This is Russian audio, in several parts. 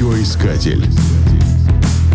Радиоискатель.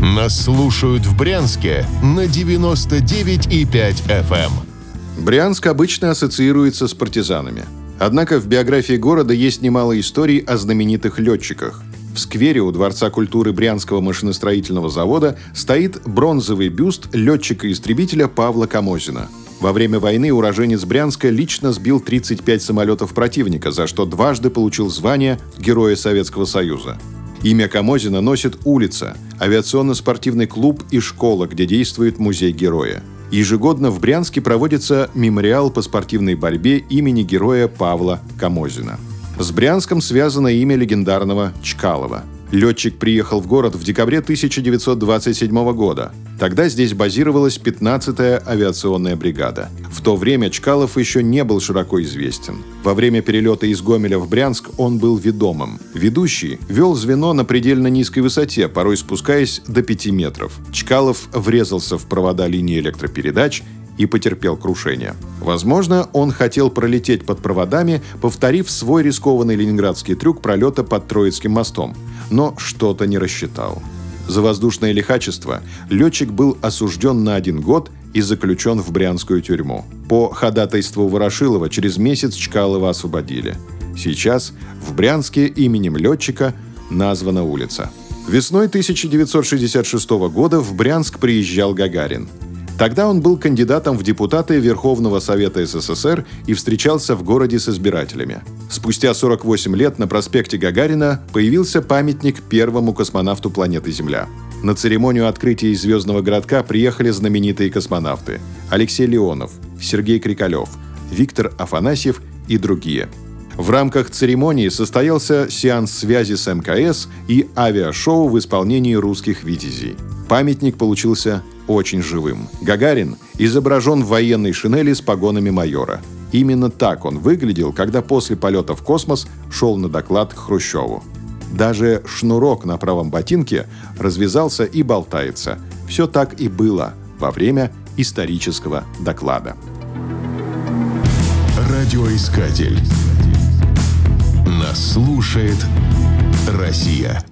Нас слушают в Брянске на 99,5 FM. эм. Брянск обычно ассоциируется с партизанами. Однако в биографии города есть немало историй о знаменитых летчиках. В сквере у Дворца культуры Брянского машиностроительного завода стоит бронзовый бюст летчика-истребителя Павла Камозина. Во время войны уроженец Брянска лично сбил 35 самолетов противника, за что дважды получил звание Героя Советского Союза. Имя Камозина носит улица, авиационно-спортивный клуб и школа, где действует музей героя. Ежегодно в Брянске проводится мемориал по спортивной борьбе имени героя Павла Камозина. С Брянском связано имя легендарного Чкалова. Летчик приехал в город в декабре 1927 года. Тогда здесь базировалась 15-я авиационная бригада. В то время Чкалов еще не был широко известен. Во время перелета из Гомеля в Брянск он был ведомым. Ведущий вел звено на предельно низкой высоте, порой спускаясь до 5 метров. Чкалов врезался в провода линии электропередач и потерпел крушение. Возможно, он хотел пролететь под проводами, повторив свой рискованный ленинградский трюк пролета под Троицким мостом, но что-то не рассчитал. За воздушное лихачество летчик был осужден на один год и заключен в брянскую тюрьму. По ходатайству Ворошилова через месяц Чкалова освободили. Сейчас в Брянске именем летчика названа улица. Весной 1966 года в Брянск приезжал Гагарин – Тогда он был кандидатом в депутаты Верховного Совета СССР и встречался в городе с избирателями. Спустя 48 лет на проспекте Гагарина появился памятник первому космонавту планеты Земля. На церемонию открытия звездного городка приехали знаменитые космонавты Алексей Леонов, Сергей Крикалев, Виктор Афанасьев и другие. В рамках церемонии состоялся сеанс связи с МКС и авиашоу в исполнении русских витязей. Памятник получился очень живым. Гагарин изображен в военной шинели с погонами майора. Именно так он выглядел, когда после полета в космос шел на доклад к Хрущеву. Даже шнурок на правом ботинке развязался и болтается. Все так и было во время исторического доклада. Радиоискатель. Нас слушает Россия.